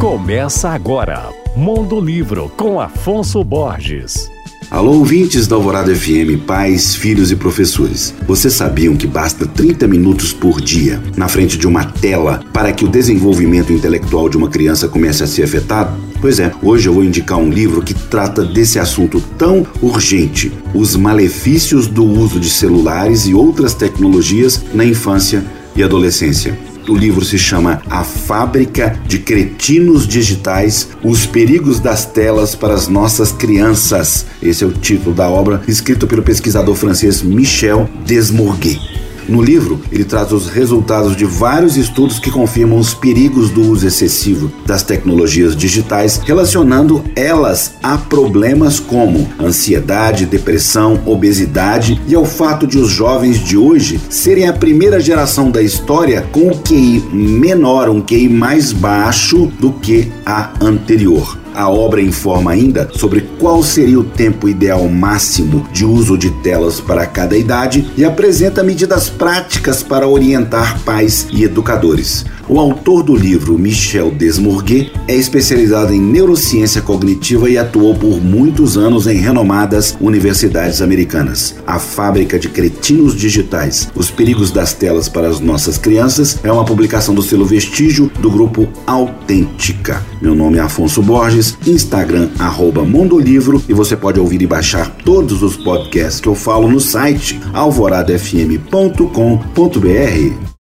Começa agora, Mundo Livro com Afonso Borges. Alô, ouvintes da Alvorada FM, pais, filhos e professores. Vocês sabiam que basta 30 minutos por dia na frente de uma tela para que o desenvolvimento intelectual de uma criança comece a ser afetado? Pois é, hoje eu vou indicar um livro que trata desse assunto tão urgente: os malefícios do uso de celulares e outras tecnologias na infância e adolescência. O livro se chama A Fábrica de Cretinos Digitais: Os Perigos das Telas para as Nossas Crianças. Esse é o título da obra, escrito pelo pesquisador francês Michel Desmourguet. No livro, ele traz os resultados de vários estudos que confirmam os perigos do uso excessivo das tecnologias digitais, relacionando elas a problemas como ansiedade, depressão, obesidade e ao fato de os jovens de hoje serem a primeira geração da história com o QI menor, um QI mais baixo do que a anterior. A obra informa ainda sobre qual seria o tempo ideal máximo de uso de telas para cada idade e apresenta medidas práticas para orientar pais e educadores. O autor do livro, Michel Desmourguet, é especializado em neurociência cognitiva e atuou por muitos anos em renomadas universidades americanas. A Fábrica de Cretinos Digitais: Os Perigos das Telas para as Nossas Crianças é uma publicação do selo Vestígio do grupo Autêntica. Meu nome é Afonso Borges, Instagram arroba Mondolivro e você pode ouvir e baixar todos os podcasts que eu falo no site alvoradafm.com.br.